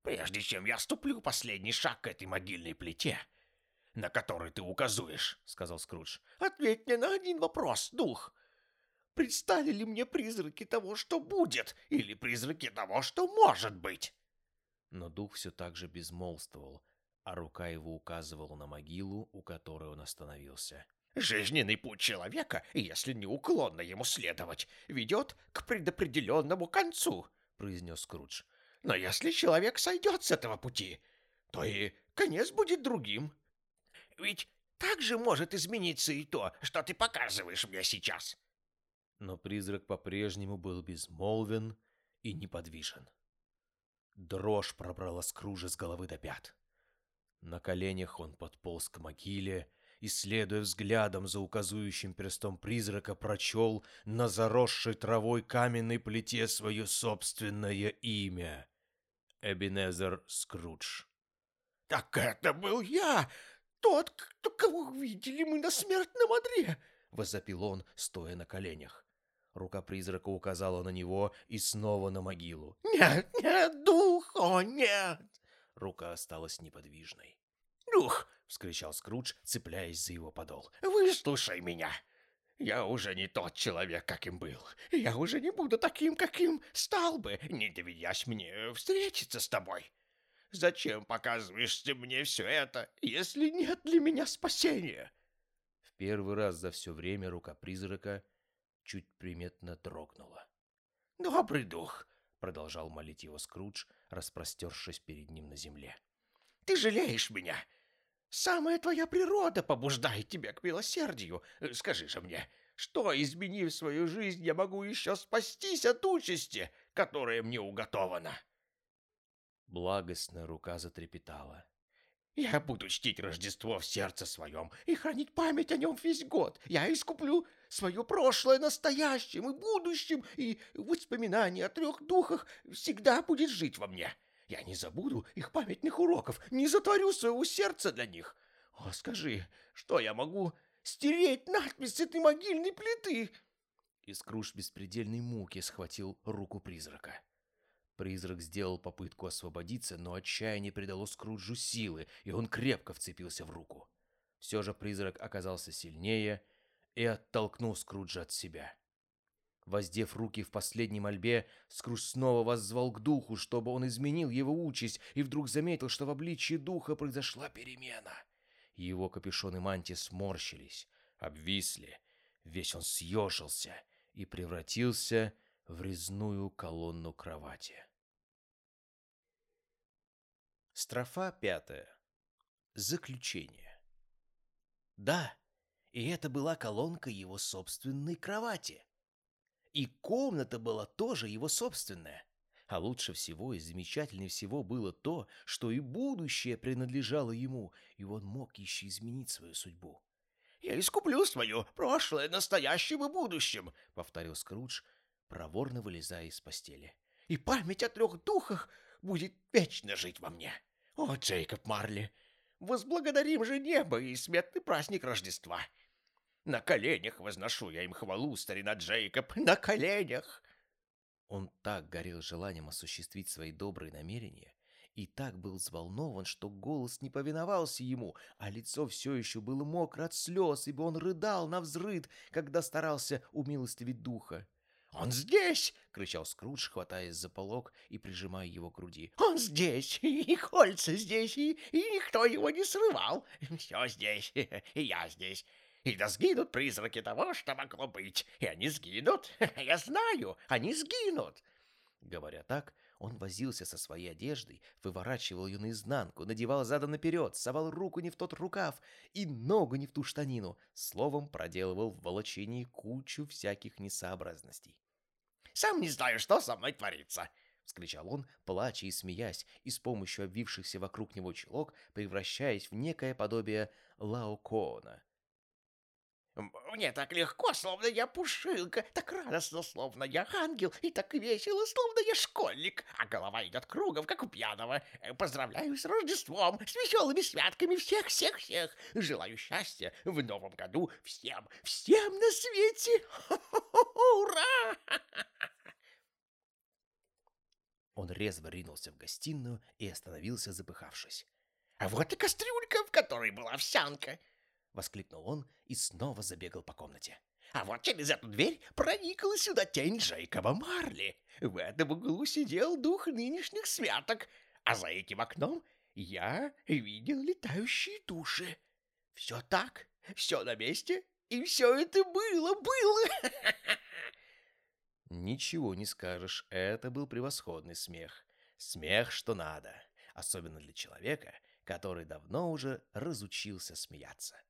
Прежде чем я ступлю последний шаг к этой могильной плите, на который ты указуешь, — сказал Скрудж, — ответь мне на один вопрос, дух. Предстали ли мне призраки того, что будет, или призраки того, что может быть? Но дух все так же безмолвствовал, а рука его указывала на могилу, у которой он остановился. Жизненный путь человека, если неуклонно ему следовать, ведет к предопределенному концу, — произнес Скрудж. Но если человек сойдет с этого пути, то и конец будет другим. Ведь так же может измениться и то, что ты показываешь мне сейчас. Но призрак по-прежнему был безмолвен и неподвижен. Дрожь пробрала Скружа с головы до пят. На коленях он подполз к могиле и, следуя взглядом за указующим перстом призрака, прочел на заросшей травой каменной плите свое собственное имя — Эбенезер Скрудж. «Так это был я, тот, кто, кого видели мы на смертном одре!» — возопил он, стоя на коленях. Рука призрака указала на него и снова на могилу. «Нет, нет, дух, о, нет!» Рука осталась неподвижной. «Дух, — вскричал Скрудж, цепляясь за его подол. «Выслушай меня! Я уже не тот человек, каким был. Я уже не буду таким, каким стал бы, не доведясь мне встретиться с тобой. Зачем показываешь ты мне все это, если нет для меня спасения?» В первый раз за все время рука призрака чуть приметно дрогнула. «Добрый дух!» — продолжал молить его Скрудж, распростершись перед ним на земле. «Ты жалеешь меня!» Самая твоя природа побуждает тебя к милосердию. Скажи же мне, что, изменив свою жизнь, я могу еще спастись от участи, которая мне уготована?» Благостная рука затрепетала. «Я буду чтить Рождество в сердце своем и хранить память о нем весь год. Я искуплю свое прошлое настоящим и будущим, и воспоминание о трех духах всегда будет жить во мне. Я не забуду их памятных уроков, не затворю своего сердца для них. О, скажи, что я могу стереть надпись с этой могильной плиты!» И Скрудж беспредельной муки схватил руку призрака. Призрак сделал попытку освободиться, но отчаяние придало Скруджу силы, и он крепко вцепился в руку. Все же призрак оказался сильнее и оттолкнул Скруджа от себя. Воздев руки в последней мольбе, Скрудж снова воззвал к духу, чтобы он изменил его участь, и вдруг заметил, что в обличии духа произошла перемена. Его капюшон и мантия сморщились, обвисли, весь он съежился и превратился в резную колонну кровати. Строфа пятая. Заключение. Да, и это была колонка его собственной кровати. И комната была тоже его собственная. А лучше всего и замечательнее всего было то, что и будущее принадлежало ему, и он мог еще изменить свою судьбу. «Я искуплю свое прошлое настоящим и будущим», — повторил Скрудж, проворно вылезая из постели. «И память о трех духах будет вечно жить во мне. О, Джейкоб Марли, возблагодарим же небо и сметный праздник Рождества. На коленях возношу я им хвалу, старина Джейкоб, на коленях!» Он так горел желанием осуществить свои добрые намерения и так был взволнован, что голос не повиновался ему, а лицо все еще было мокро от слез, ибо он рыдал на взрыд, когда старался умилостивить духа. «Он здесь!» — кричал Скрудж, хватаясь за полог и прижимая его к груди. «Он здесь! И кольца здесь, и, и никто его не срывал! Все здесь, и я здесь! И да сгинут призраки того, что могло быть. И они сгинут. Я знаю, они сгинут. Говоря так, он возился со своей одеждой, выворачивал ее наизнанку, надевал задом наперед, совал руку не в тот рукав и ногу не в ту штанину, словом, проделывал в волочении кучу всяких несообразностей. «Сам не знаю, что со мной творится!» — вскричал он, плача и смеясь, и с помощью обвившихся вокруг него чулок превращаясь в некое подобие Лаокоона, мне так легко, словно я пушинка, так радостно, словно я ангел, и так весело, словно я школьник, а голова идет кругом, как у пьяного. Э, поздравляю с Рождеством, с веселыми святками всех-всех-всех. Желаю счастья в новом году всем, всем на свете. Ура! Он резво ринулся в гостиную и остановился, запыхавшись. А вот и кастрюлька, в которой была овсянка. — воскликнул он и снова забегал по комнате. «А вот через эту дверь проникла сюда тень Джейкоба Марли. В этом углу сидел дух нынешних святок, а за этим окном я видел летающие души. Все так, все на месте, и все это было, было!» Ничего не скажешь, это был превосходный смех. Смех, что надо, особенно для человека, который давно уже разучился смеяться.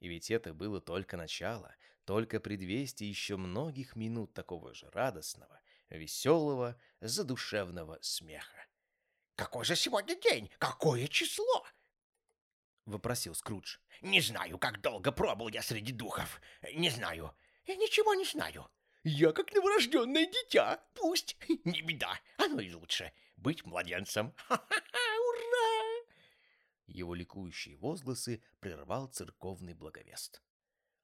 И ведь это было только начало, только предвестие еще многих минут такого же радостного, веселого, задушевного смеха. «Какой же сегодня день? Какое число?» — вопросил Скрудж. «Не знаю, как долго пробыл я среди духов. Не знаю. Я ничего не знаю. Я как новорожденное дитя. Пусть. Не беда. Оно и лучше. Быть младенцем. Ха-ха-ха! Его ликующие возгласы прервал церковный благовест.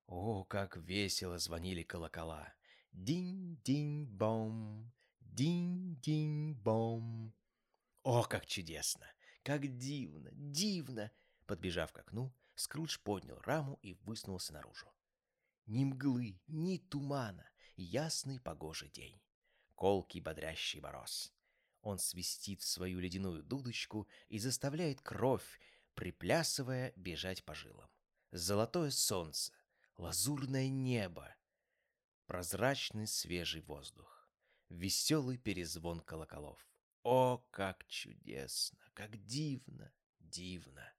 О, как весело звонили колокола! Динь-динь-бом! Динь-динь-бом! О, как чудесно! Как дивно! Дивно! Подбежав к окну, Скрудж поднял раму и высунулся наружу. Ни мглы, ни тумана, ясный погожий день. Колкий бодрящий мороз. Он свистит в свою ледяную дудочку и заставляет кровь приплясывая, бежать по жилам. Золотое солнце, лазурное небо, прозрачный свежий воздух, веселый перезвон колоколов. О, как чудесно, как дивно, дивно!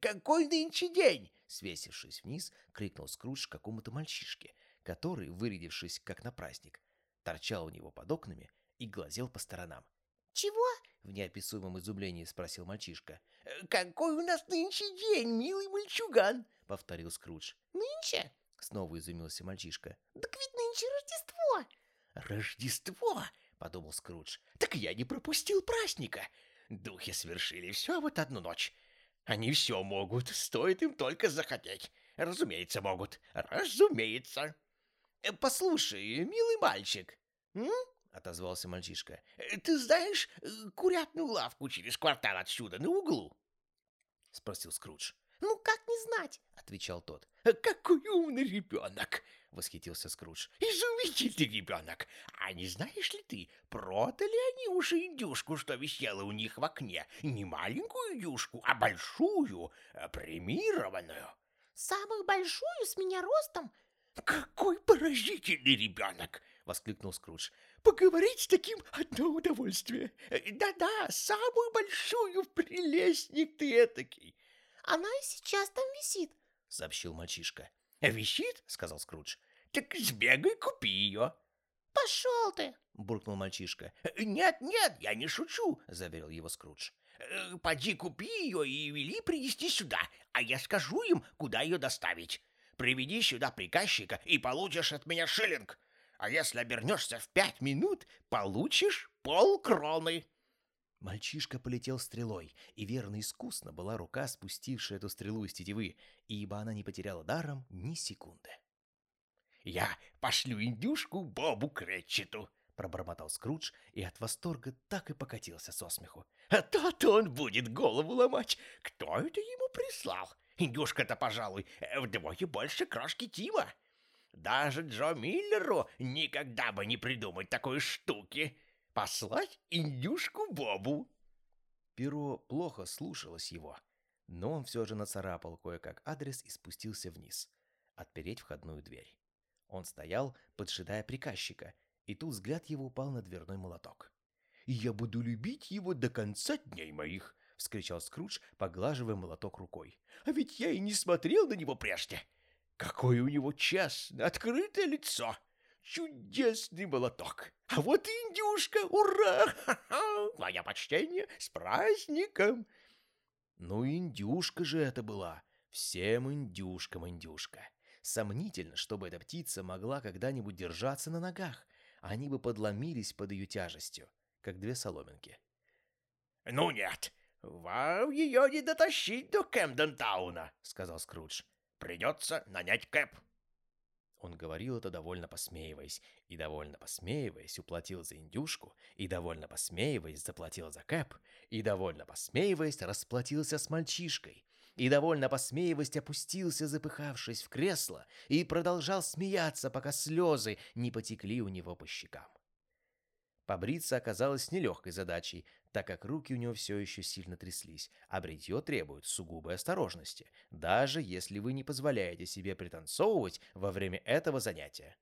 «Какой нынче день?» Свесившись вниз, крикнул Скрудж какому-то мальчишке, который, вырядившись как на праздник, торчал у него под окнами и глазел по сторонам. «Чего?» — в неописуемом изумлении спросил мальчишка. «Какой у нас нынче день, милый мальчуган?» — повторил Скрудж. «Нынче?» — снова изумился мальчишка. «Так ведь нынче Рождество!» «Рождество!» — подумал Скрудж. «Так я не пропустил праздника! Духи совершили все вот одну ночь. Они все могут, стоит им только захотеть. Разумеется, могут. Разумеется. Э, «Послушай, милый мальчик», м? — отозвался мальчишка, — «ты знаешь э, курятную лавку через квартал отсюда, на углу?» — спросил Скрудж. «Ну, как не знать?» — отвечал тот. «Какой умный ребенок!» — восхитился Скрудж. «Изумительный ребенок! А не знаешь ли ты, продали они уже индюшку, что висела у них в окне? Не маленькую индюшку, а большую, э, премированную!» «Самую большую с меня ростом?» «Какой поразительный ребенок!» — воскликнул Скрудж. «Поговорить с таким — одно удовольствие. Да-да, самую большую прелестник ты этакий!» «Она и сейчас там висит», — сообщил мальчишка. «Висит?» — сказал Скрудж. «Так сбегай, купи ее». «Пошел ты!» — буркнул мальчишка. «Нет, нет, я не шучу», — заверил его Скрудж. «Э, «Поди купи ее и вели принести сюда, а я скажу им, куда ее доставить. Приведи сюда приказчика и получишь от меня шиллинг. А если обернешься в пять минут, получишь полкроны». Мальчишка полетел стрелой, и верно искусно была рука, спустившая эту стрелу из тетивы, ибо она не потеряла даром ни секунды. «Я пошлю индюшку Бобу Кретчету», — пробормотал Скрудж и от восторга так и покатился со смеху. «А то-то он будет голову ломать. Кто это ему прислал? Индюшка-то, пожалуй, вдвое больше крошки Тима. Даже Джо Миллеру никогда бы не придумать такой штуки. Послать индюшку Бобу». Перо плохо слушалось его, но он все же нацарапал кое-как адрес и спустился вниз, отпереть входную дверь. Он стоял, поджидая приказчика, и тут взгляд его упал на дверной молоток. «Я буду любить его до конца дней моих!» — вскричал Скрудж, поглаживая молоток рукой. «А ведь я и не смотрел на него прежде! Какое у него честное, открытое лицо! Чудесный молоток! А вот и индюшка! Ура! Ха-ха! Почтение! С праздником!» Ну, индюшка же это была! Всем индюшкам индюшка! Сомнительно, чтобы эта птица могла когда-нибудь держаться на ногах. Они бы подломились под ее тяжестью, как две соломинки. «Ну нет, вам ее не дотащить до Кэмден-тауна», — сказал Скрудж. «Придется нанять Кэп». Он говорил это довольно посмеиваясь, и довольно посмеиваясь уплатил за индюшку, и довольно посмеиваясь заплатил за Кэп, и довольно посмеиваясь расплатился с мальчишкой, и, довольно посмеиваясь, опустился, запыхавшись в кресло, и продолжал смеяться, пока слезы не потекли у него по щекам. Побриться оказалось нелегкой задачей, так как руки у него все еще сильно тряслись, а бритье требует сугубой осторожности, даже если вы не позволяете себе пританцовывать во время этого занятия.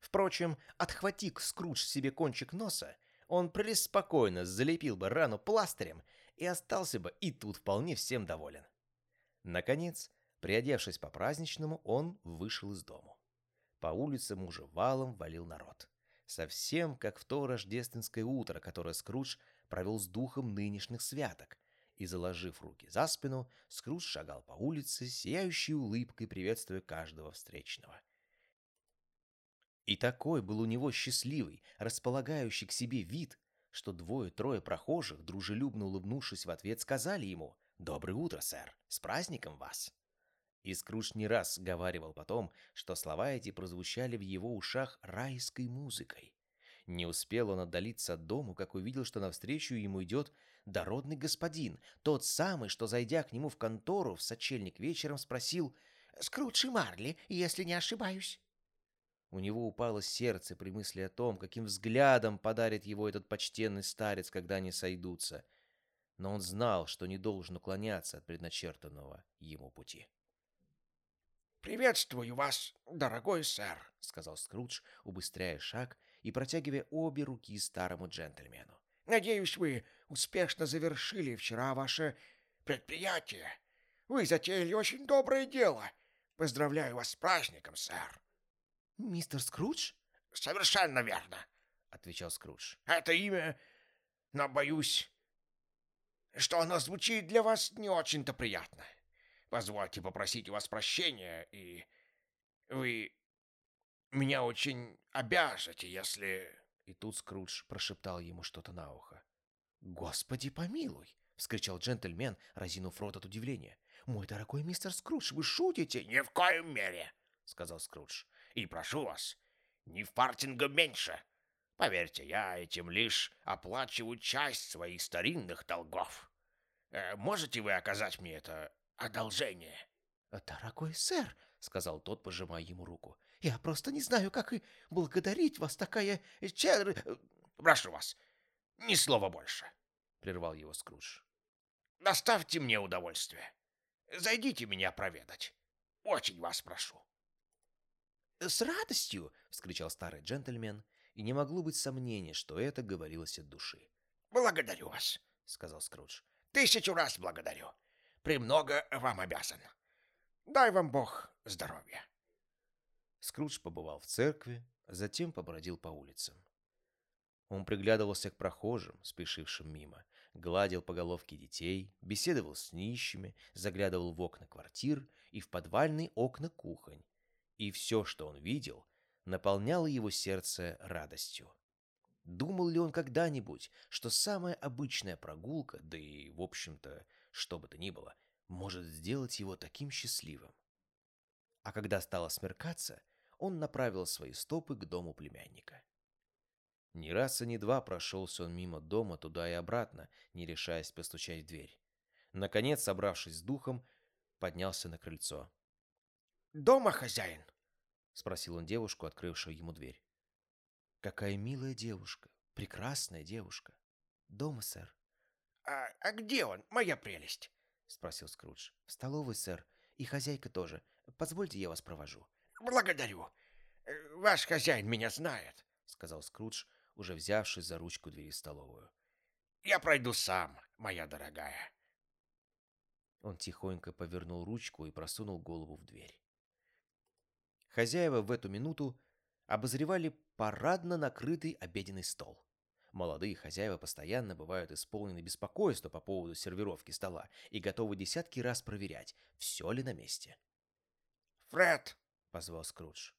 Впрочем, отхвати Скрудж себе кончик носа, он преспокойно залепил бы рану пластырем и остался бы и тут вполне всем доволен. Наконец, приодевшись по-праздничному, он вышел из дому. По улицам уже валом валил народ. Совсем как в то рождественское утро, которое Скрудж провел с духом нынешних святок, и, заложив руки за спину, Скрудж шагал по улице, сияющей улыбкой, приветствуя каждого встречного. И такой был у него счастливый, располагающий к себе вид, что двое-трое прохожих, дружелюбно улыбнувшись в ответ, сказали ему «Доброе утро, сэр! С праздником вас!» И Скрудж не раз говаривал потом, что слова эти прозвучали в его ушах райской музыкой. Не успел он отдалиться от дому, как увидел, что навстречу ему идет дородный господин, тот самый, что, зайдя к нему в контору в сочельник вечером, спросил «Скрудж и Марли, если не ошибаюсь». У него упало сердце при мысли о том, каким взглядом подарит его этот почтенный старец, когда они сойдутся. Но он знал, что не должен уклоняться от предначертанного ему пути. «Приветствую вас, дорогой сэр», — сказал Скрудж, убыстряя шаг и протягивая обе руки старому джентльмену. «Надеюсь, вы успешно завершили вчера ваше предприятие. Вы затеяли очень доброе дело. Поздравляю вас с праздником, сэр». «Мистер Скрудж?» «Совершенно верно», — отвечал Скрудж. «Это имя, но боюсь, что оно звучит для вас не очень-то приятно. Позвольте попросить у вас прощения, и вы меня очень обяжете, если...» И тут Скрудж прошептал ему что-то на ухо. «Господи помилуй!» — вскричал джентльмен, разинув рот от удивления. «Мой дорогой мистер Скрудж, вы шутите?» «Ни в коем мере», — сказал Скрудж. «И прошу вас, ни фартинга меньше. Поверьте, я этим лишь оплачиваю часть своих старинных долгов. Э, можете вы оказать мне это одолжение?» «Дорогой сэр», — сказал тот, пожимая ему руку, — «я просто не знаю, как и благодарить вас, такая чер...» «Прошу вас, ни слова больше», — прервал его Скрудж. «Доставьте мне удовольствие. Зайдите меня проведать. Очень вас прошу». «С радостью!» — вскричал старый джентльмен, и не могло быть сомнения, что это говорилось от души. «Благодарю вас», — сказал Скрудж. «Тысячу раз благодарю. Премного вам обязан. Дай вам Бог здоровья». Скрудж побывал в церкви, затем побродил по улицам. Он приглядывался к прохожим, спешившим мимо, гладил по головке детей, беседовал с нищими, заглядывал в окна квартир и в подвальные окна кухонь. И все, что он видел, наполняло его сердце радостью. Думал ли он когда-нибудь, что самая обычная прогулка, да и, в общем-то, что бы то ни было, может сделать его таким счастливым? А когда стало смеркаться, он направил свои стопы к дому племянника. Ни раз и ни два прошелся он мимо дома туда и обратно, не решаясь постучать в дверь. Наконец, собравшись с духом, поднялся на крыльцо. «Дома хозяин?» — спросил он девушку, открывшую ему дверь. «Какая милая девушка, прекрасная девушка. Дома, сэр». «А, а где он, моя прелесть?» — спросил Скрудж. «В столовой, сэр, и хозяйка тоже. Позвольте, я вас провожу». «Благодарю. Э, Ваш хозяин меня знает», — сказал Скрудж, уже взявшись за ручку двери в столовую. «Я пройду сам, моя дорогая». Он тихонько повернул ручку и просунул голову в дверь. Хозяева в эту минуту обозревали парадно накрытый обеденный стол. Молодые хозяева постоянно бывают исполнены беспокойства по поводу сервировки стола и готовы десятки раз проверять, все ли на месте. «Фред!» — позвал Скрудж.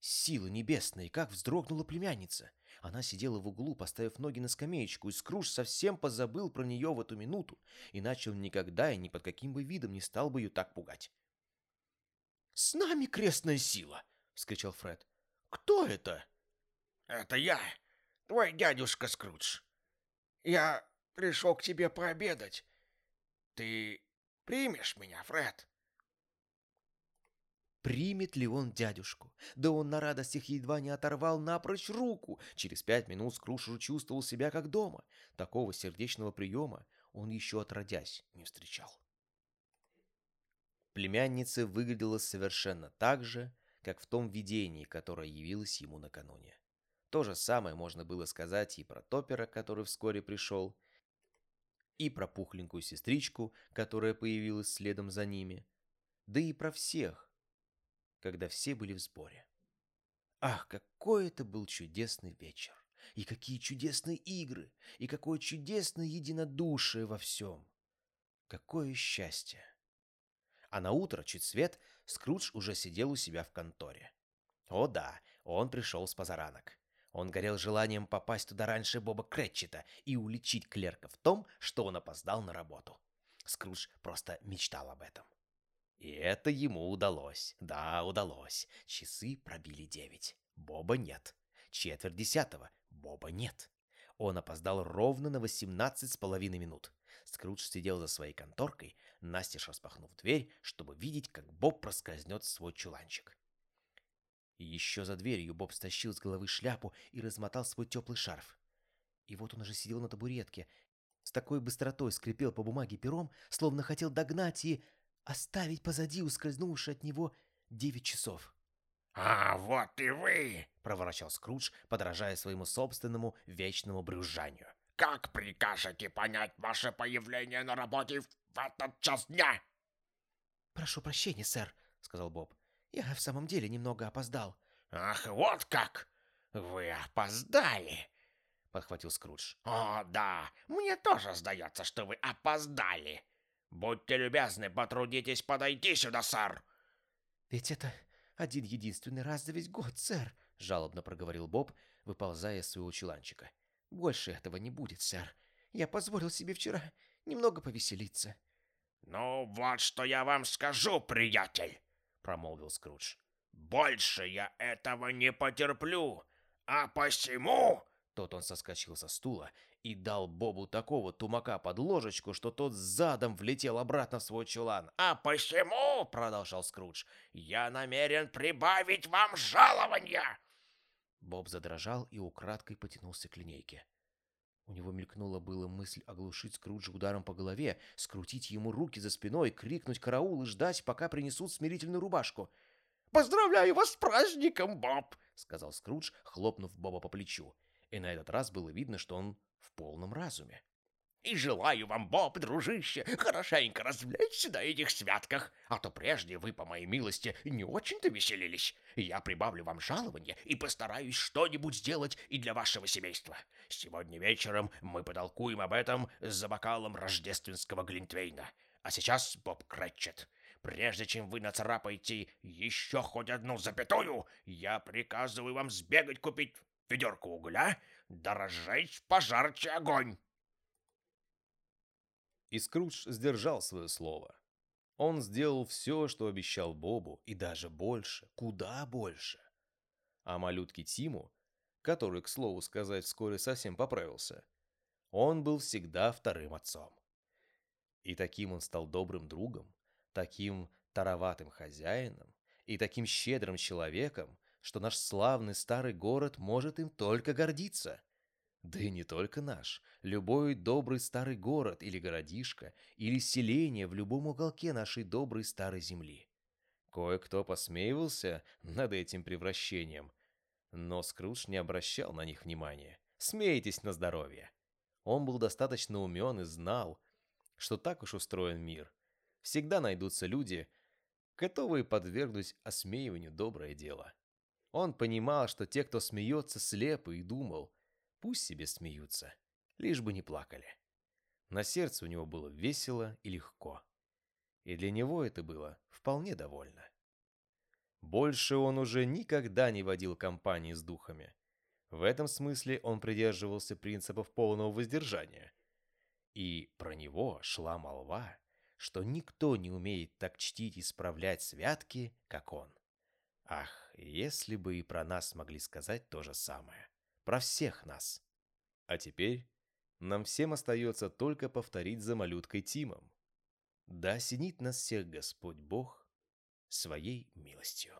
Силы небесные, как вздрогнула племянница. Она сидела в углу, поставив ноги на скамеечку, и Скрудж совсем позабыл про нее в эту минуту, иначе он никогда и ни под каким бы видом не стал бы ее так пугать. «С нами крестная сила!» — вскричал Фред. «Кто это?» «Это я, твой дядюшка Скрудж. Я пришел к тебе пообедать. Ты примешь меня, Фред?» Примет ли он дядюшку? Да он на радостях едва не оторвал напрочь руку. Через пять минут Скрудж уже чувствовал себя как дома. Такого сердечного приема он еще отродясь не встречал. Племянница выглядела совершенно так же, как в том видении, которое явилось ему накануне. То же самое можно было сказать и про Топера, который вскоре пришел, и про пухленькую сестричку, которая появилась следом за ними, да и про всех, когда все были в сборе. Ах, какой это был чудесный вечер! И какие чудесные игры! И какое чудесное единодушие во всем! Какое счастье! А на утро, чуть свет, Скрудж уже сидел у себя в конторе. О да, он пришел с позаранок. Он горел желанием попасть туда раньше Боба Кретчета и уличить клерка в том, что он опоздал на работу. Скрудж просто мечтал об этом. И это ему удалось. Да, удалось. Часы пробили девять. Боба нет. Четверть десятого. Боба нет. Он опоздал ровно на восемнадцать с половиной минут. Скрудж сидел за своей конторкой, настежь распахнув дверь, чтобы видеть, как Боб проскользнет свой чуланчик. И еще за дверью Боб стащил с головы шляпу и размотал свой теплый шарф. И вот он уже сидел на табуретке, с такой быстротой скрипел по бумаге пером, словно хотел догнать и оставить позади ускользнувшие от него девять часов. «А, вот и вы!» — проворчал Скрудж, подражая своему собственному вечному брюзжанию. «Как прикажете понять ваше появление на работе в этот час дня?» «Прошу прощения, сэр», — сказал Боб. «Я в самом деле немного опоздал». «Ах, вот как! Вы опоздали!» — подхватил Скрудж. «О, да, мне тоже сдается, что вы опоздали. Будьте любезны, потрудитесь подойти сюда, сэр!» «Ведь это один единственный раз за весь год, сэр», — жалобно проговорил Боб, выползая из своего чуланчика. «Больше этого не будет, сэр. Я позволил себе вчера немного повеселиться. «Ну вот что я вам скажу, приятель», — промолвил Скрудж. «Больше я этого не потерплю, а посему...» Тут он соскочил со стула и дал Бобу такого тумака под ложечку, что тот задом влетел обратно в свой чулан. «А посему, — продолжал Скрудж, — я намерен прибавить вам жалования!» Боб задрожал и украдкой потянулся к линейке. У него мелькнула была мысль оглушить Скруджа ударом по голове, скрутить ему руки за спиной, крикнуть «караул» и ждать, пока принесут смирительную рубашку. «Поздравляю вас с праздником, Боб!» — сказал Скрудж, хлопнув Боба по плечу. И на этот раз было видно, что он в полном разуме. И желаю вам, Боб, дружище, хорошенько развлечься на этих святках, а то прежде вы, по моей милости, не очень-то веселились. Я прибавлю вам жалование и постараюсь что-нибудь сделать и для вашего семейства. Сегодня вечером мы потолкуем об этом за бокалом рождественского глинтвейна. А сейчас, Боб Кретчет, прежде чем вы нацарапаете еще хоть одну запятую, я приказываю вам сбегать купить ведерко угля, да разжечь пожарче огонь. И Скрудж сдержал свое слово. Он сделал все, что обещал Бобу, и даже больше, куда больше. А малютке Тиму, который, к слову сказать, вскоре совсем поправился, он был всегда вторым отцом. И таким он стал добрым другом, таким тароватым хозяином и таким щедрым человеком, что наш славный старый город может им только гордиться. Да и не только наш. Любой добрый старый город или городишко, или селение в любом уголке нашей доброй старой земли. Кое-кто посмеивался над этим превращением, но Скрудж не обращал на них внимания. Смейтесь на здоровье. Он был достаточно умен и знал, что так уж устроен мир. Всегда найдутся люди, готовые подвергнуть осмеиванию доброе дело. Он понимал, что те, кто смеется, слепы, и думал, пусть себе смеются, лишь бы не плакали. На сердце у него было весело и легко. И для него это было вполне довольно. Больше он уже никогда не водил компании с духами. В этом смысле он придерживался принципов полного воздержания. И про него шла молва, что никто не умеет так чтить и справлять святки, как он. Ах, если бы и про нас могли сказать то же самое. Про всех нас. А теперь нам всем остается только повторить за малюткой Тимом. Да осенит нас всех Господь Бог своей милостью.